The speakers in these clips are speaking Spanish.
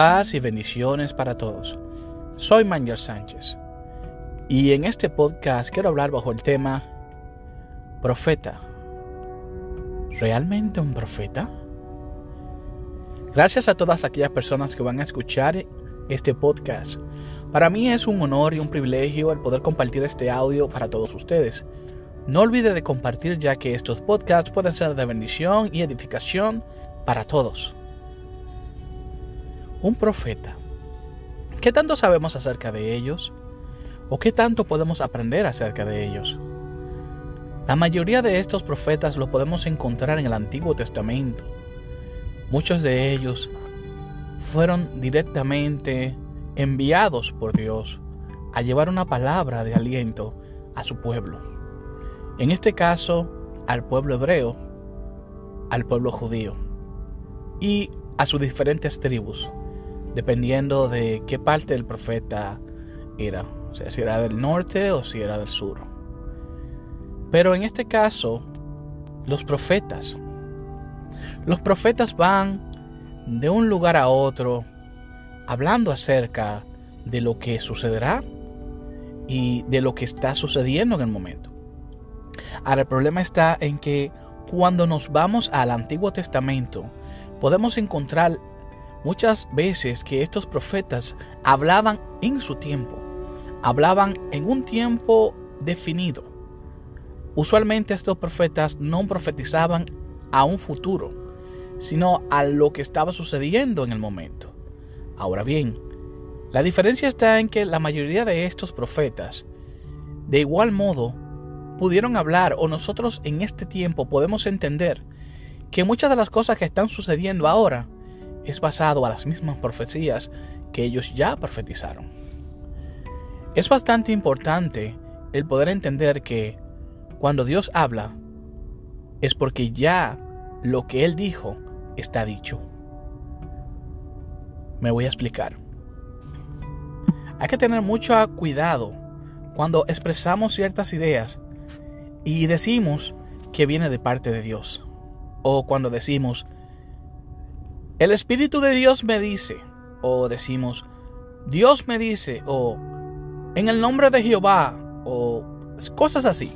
Paz y bendiciones para todos. Soy Manger Sánchez y en este podcast quiero hablar bajo el tema Profeta. ¿Realmente un profeta? Gracias a todas aquellas personas que van a escuchar este podcast. Para mí es un honor y un privilegio el poder compartir este audio para todos ustedes. No olvide de compartir ya que estos podcasts pueden ser de bendición y edificación para todos un profeta. ¿Qué tanto sabemos acerca de ellos? ¿O qué tanto podemos aprender acerca de ellos? La mayoría de estos profetas lo podemos encontrar en el Antiguo Testamento. Muchos de ellos fueron directamente enviados por Dios a llevar una palabra de aliento a su pueblo. En este caso, al pueblo hebreo, al pueblo judío y a sus diferentes tribus dependiendo de qué parte del profeta era, o sea, si era del norte o si era del sur. Pero en este caso, los profetas, los profetas van de un lugar a otro hablando acerca de lo que sucederá y de lo que está sucediendo en el momento. Ahora, el problema está en que cuando nos vamos al Antiguo Testamento, podemos encontrar muchas veces que estos profetas hablaban en su tiempo, hablaban en un tiempo definido. Usualmente estos profetas no profetizaban a un futuro, sino a lo que estaba sucediendo en el momento. Ahora bien, la diferencia está en que la mayoría de estos profetas, de igual modo, pudieron hablar o nosotros en este tiempo podemos entender que muchas de las cosas que están sucediendo ahora es basado a las mismas profecías que ellos ya profetizaron. Es bastante importante el poder entender que cuando Dios habla es porque ya lo que Él dijo está dicho. Me voy a explicar. Hay que tener mucho cuidado cuando expresamos ciertas ideas y decimos que viene de parte de Dios. O cuando decimos el Espíritu de Dios me dice, o decimos, Dios me dice, o en el nombre de Jehová, o cosas así,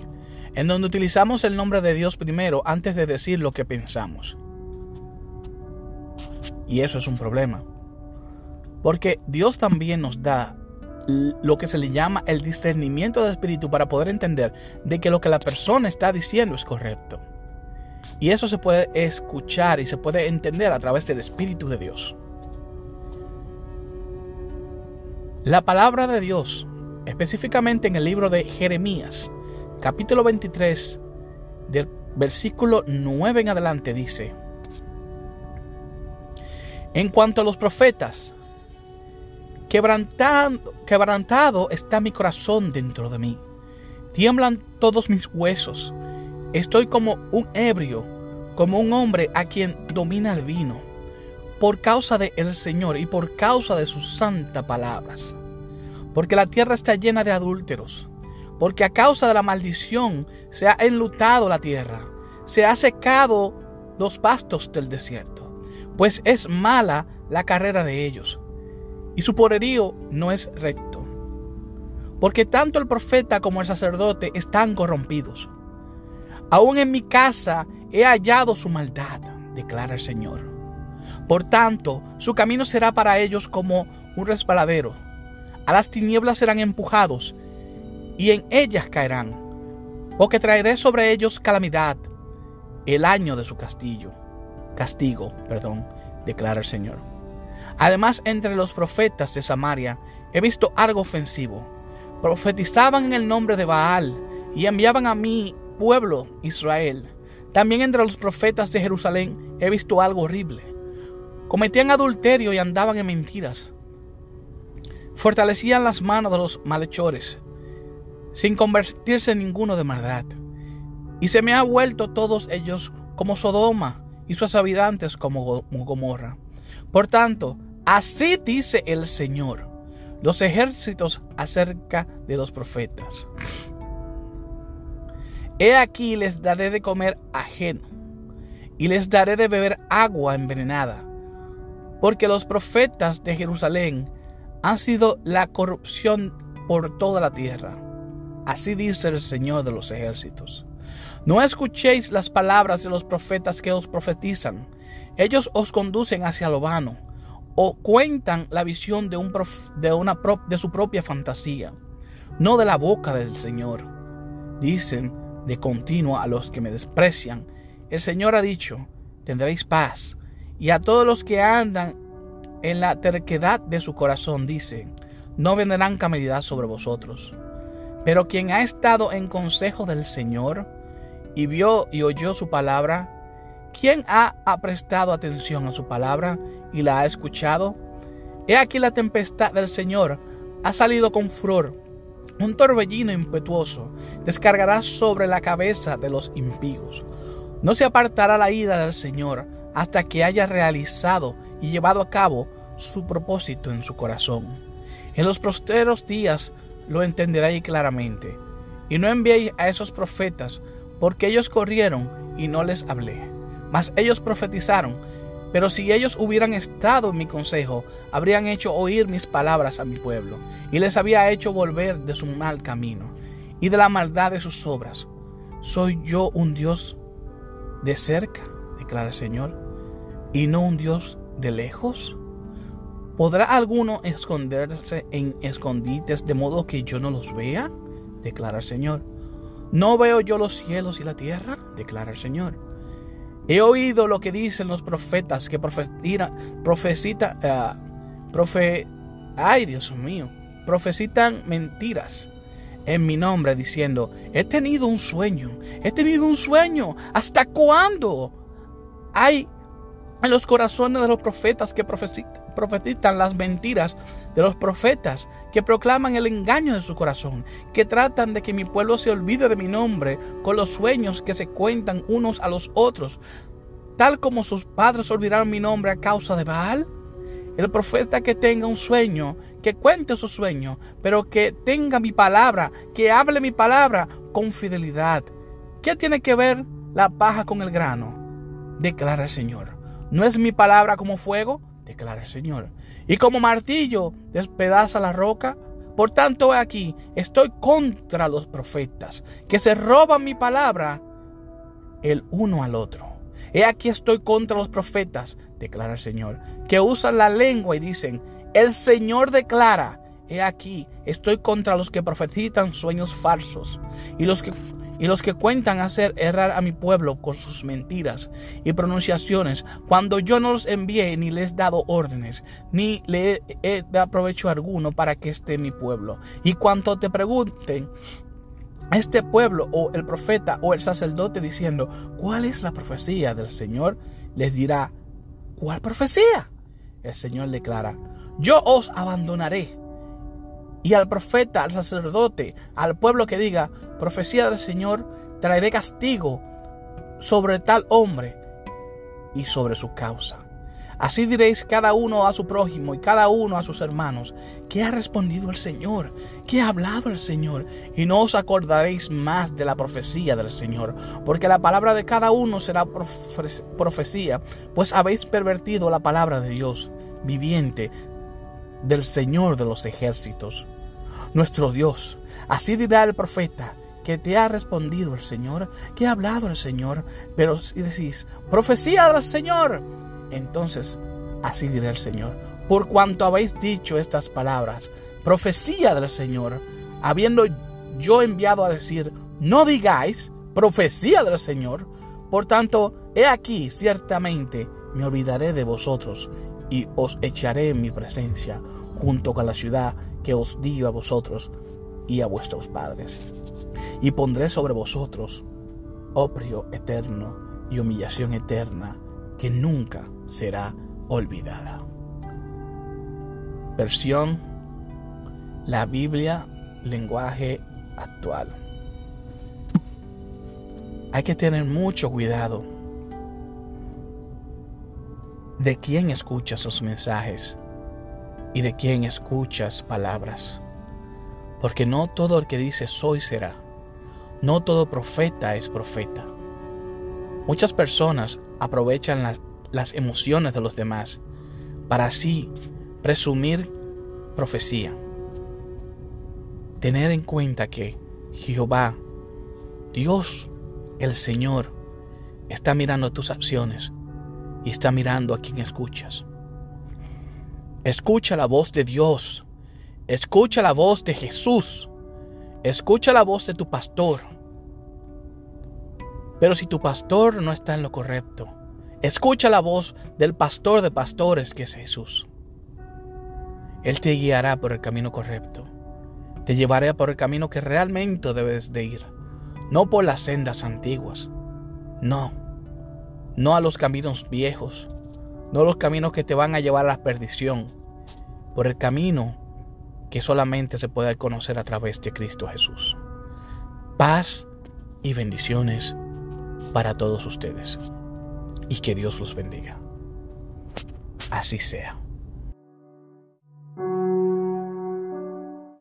en donde utilizamos el nombre de Dios primero antes de decir lo que pensamos. Y eso es un problema. Porque Dios también nos da lo que se le llama el discernimiento de espíritu para poder entender de que lo que la persona está diciendo es correcto. Y eso se puede escuchar y se puede entender a través del Espíritu de Dios. La palabra de Dios, específicamente en el libro de Jeremías, capítulo 23, del versículo 9 en adelante, dice, en cuanto a los profetas, quebrantado, quebrantado está mi corazón dentro de mí, tiemblan todos mis huesos Estoy como un ebrio, como un hombre a quien domina el vino, por causa de el Señor y por causa de sus santas palabras. Porque la tierra está llena de adúlteros, porque a causa de la maldición se ha enlutado la tierra, se ha secado los pastos del desierto, pues es mala la carrera de ellos, y su poderío no es recto. Porque tanto el profeta como el sacerdote están corrompidos Aún en mi casa he hallado su maldad, declara el Señor. Por tanto, su camino será para ellos como un resbaladero. A las tinieblas serán empujados y en ellas caerán, porque traeré sobre ellos calamidad, el año de su castillo, castigo, perdón, declara el Señor. Además, entre los profetas de Samaria he visto algo ofensivo. Profetizaban en el nombre de Baal y enviaban a mí pueblo Israel. También entre los profetas de Jerusalén he visto algo horrible. Cometían adulterio y andaban en mentiras. Fortalecían las manos de los malhechores, sin convertirse en ninguno de maldad. Y se me ha vuelto todos ellos como Sodoma y sus habitantes como Gomorra. Por tanto, así dice el Señor, los ejércitos acerca de los profetas. He aquí les daré de comer ajeno, y les daré de beber agua envenenada. porque los profetas de Jerusalén han sido la corrupción por toda la tierra. Así dice el Señor de los ejércitos. No escuchéis las palabras de los profetas que os profetizan. Ellos os conducen hacia lo vano o cuentan la visión de, un de, una de su propia fantasía, no de la boca del Señor. Dicen de continuo a los que me desprecian, el Señor ha dicho, tendréis paz. Y a todos los que andan en la terquedad de su corazón, dice, no vendrán calamidad sobre vosotros. Pero quien ha estado en consejo del Señor y vio y oyó su palabra, ¿quién ha, prestado atención a su palabra y la ha escuchado? He aquí la tempestad del Señor ha salido con furor. Un torbellino impetuoso descargará sobre la cabeza de los impíos. No se apartará la ira del Señor hasta que haya realizado y llevado a cabo su propósito en su corazón. En los posteros días lo entenderéis claramente. Y no enviéis a esos profetas, porque ellos corrieron y no les hablé. Mas ellos profetizaron. Pero si ellos hubieran estado en mi consejo, habrían hecho oír mis palabras a mi pueblo, y les había hecho volver de su mal camino y de la maldad de sus obras. ¿Soy yo un Dios de cerca? declara el Señor, y no un Dios de lejos. ¿Podrá alguno esconderse en escondites de modo que yo no los vea? declara el Señor. ¿No veo yo los cielos y la tierra? declara el Señor. He oído lo que dicen los profetas que profecita, uh, profe, ay Dios mío, profecitan mentiras en mi nombre diciendo, he tenido un sueño, he tenido un sueño, ¿hasta cuándo? Hay en los corazones de los profetas que profetizan las mentiras de los profetas, que proclaman el engaño de su corazón, que tratan de que mi pueblo se olvide de mi nombre con los sueños que se cuentan unos a los otros, tal como sus padres olvidaron mi nombre a causa de Baal. El profeta que tenga un sueño, que cuente su sueño, pero que tenga mi palabra, que hable mi palabra con fidelidad. ¿Qué tiene que ver la paja con el grano? Declara el Señor. ¿No es mi palabra como fuego? declara el Señor. Y como martillo despedaza la roca. Por tanto, aquí estoy contra los profetas que se roban mi palabra el uno al otro. He aquí estoy contra los profetas, declara el Señor, que usan la lengua y dicen, el Señor declara, he aquí estoy contra los que profetizan sueños falsos y los que y los que cuentan hacer errar a mi pueblo con sus mentiras y pronunciaciones, cuando yo no los envié ni les he dado órdenes, ni le he dado provecho alguno para que esté mi pueblo. Y cuanto te pregunten, este pueblo o el profeta o el sacerdote diciendo, ¿cuál es la profecía del Señor? Les dirá, ¿cuál profecía? El Señor declara, yo os abandonaré y al profeta, al sacerdote, al pueblo que diga, profecía del Señor, traeré castigo sobre tal hombre y sobre su causa. Así diréis cada uno a su prójimo y cada uno a sus hermanos, ¿qué ha respondido el Señor? ¿Qué ha hablado el Señor? Y no os acordaréis más de la profecía del Señor, porque la palabra de cada uno será profecía, pues habéis pervertido la palabra de Dios viviente, del Señor de los ejércitos, nuestro Dios. Así dirá el profeta que te ha respondido el Señor, que ha hablado el Señor, pero si decís, profecía del Señor, entonces así dirá el Señor, por cuanto habéis dicho estas palabras, profecía del Señor, habiendo yo enviado a decir, no digáis profecía del Señor, por tanto, he aquí, ciertamente, me olvidaré de vosotros y os echaré en mi presencia junto con la ciudad que os di a vosotros y a vuestros padres. Y pondré sobre vosotros oprio eterno y humillación eterna que nunca será olvidada. Versión La Biblia, lenguaje actual. Hay que tener mucho cuidado de quién escucha sus mensajes y de quién escuchas palabras. Porque no todo el que dice soy será. No todo profeta es profeta. Muchas personas aprovechan las, las emociones de los demás para así presumir profecía. Tener en cuenta que Jehová, Dios, el Señor, está mirando tus acciones y está mirando a quien escuchas. Escucha la voz de Dios. Escucha la voz de Jesús. Escucha la voz de tu pastor. Pero si tu pastor no está en lo correcto, escucha la voz del pastor de pastores que es Jesús. Él te guiará por el camino correcto. Te llevará por el camino que realmente debes de ir. No por las sendas antiguas. No. No a los caminos viejos. No los caminos que te van a llevar a la perdición. Por el camino que solamente se puede conocer a través de Cristo Jesús. Paz y bendiciones para todos ustedes. Y que Dios los bendiga. Así sea.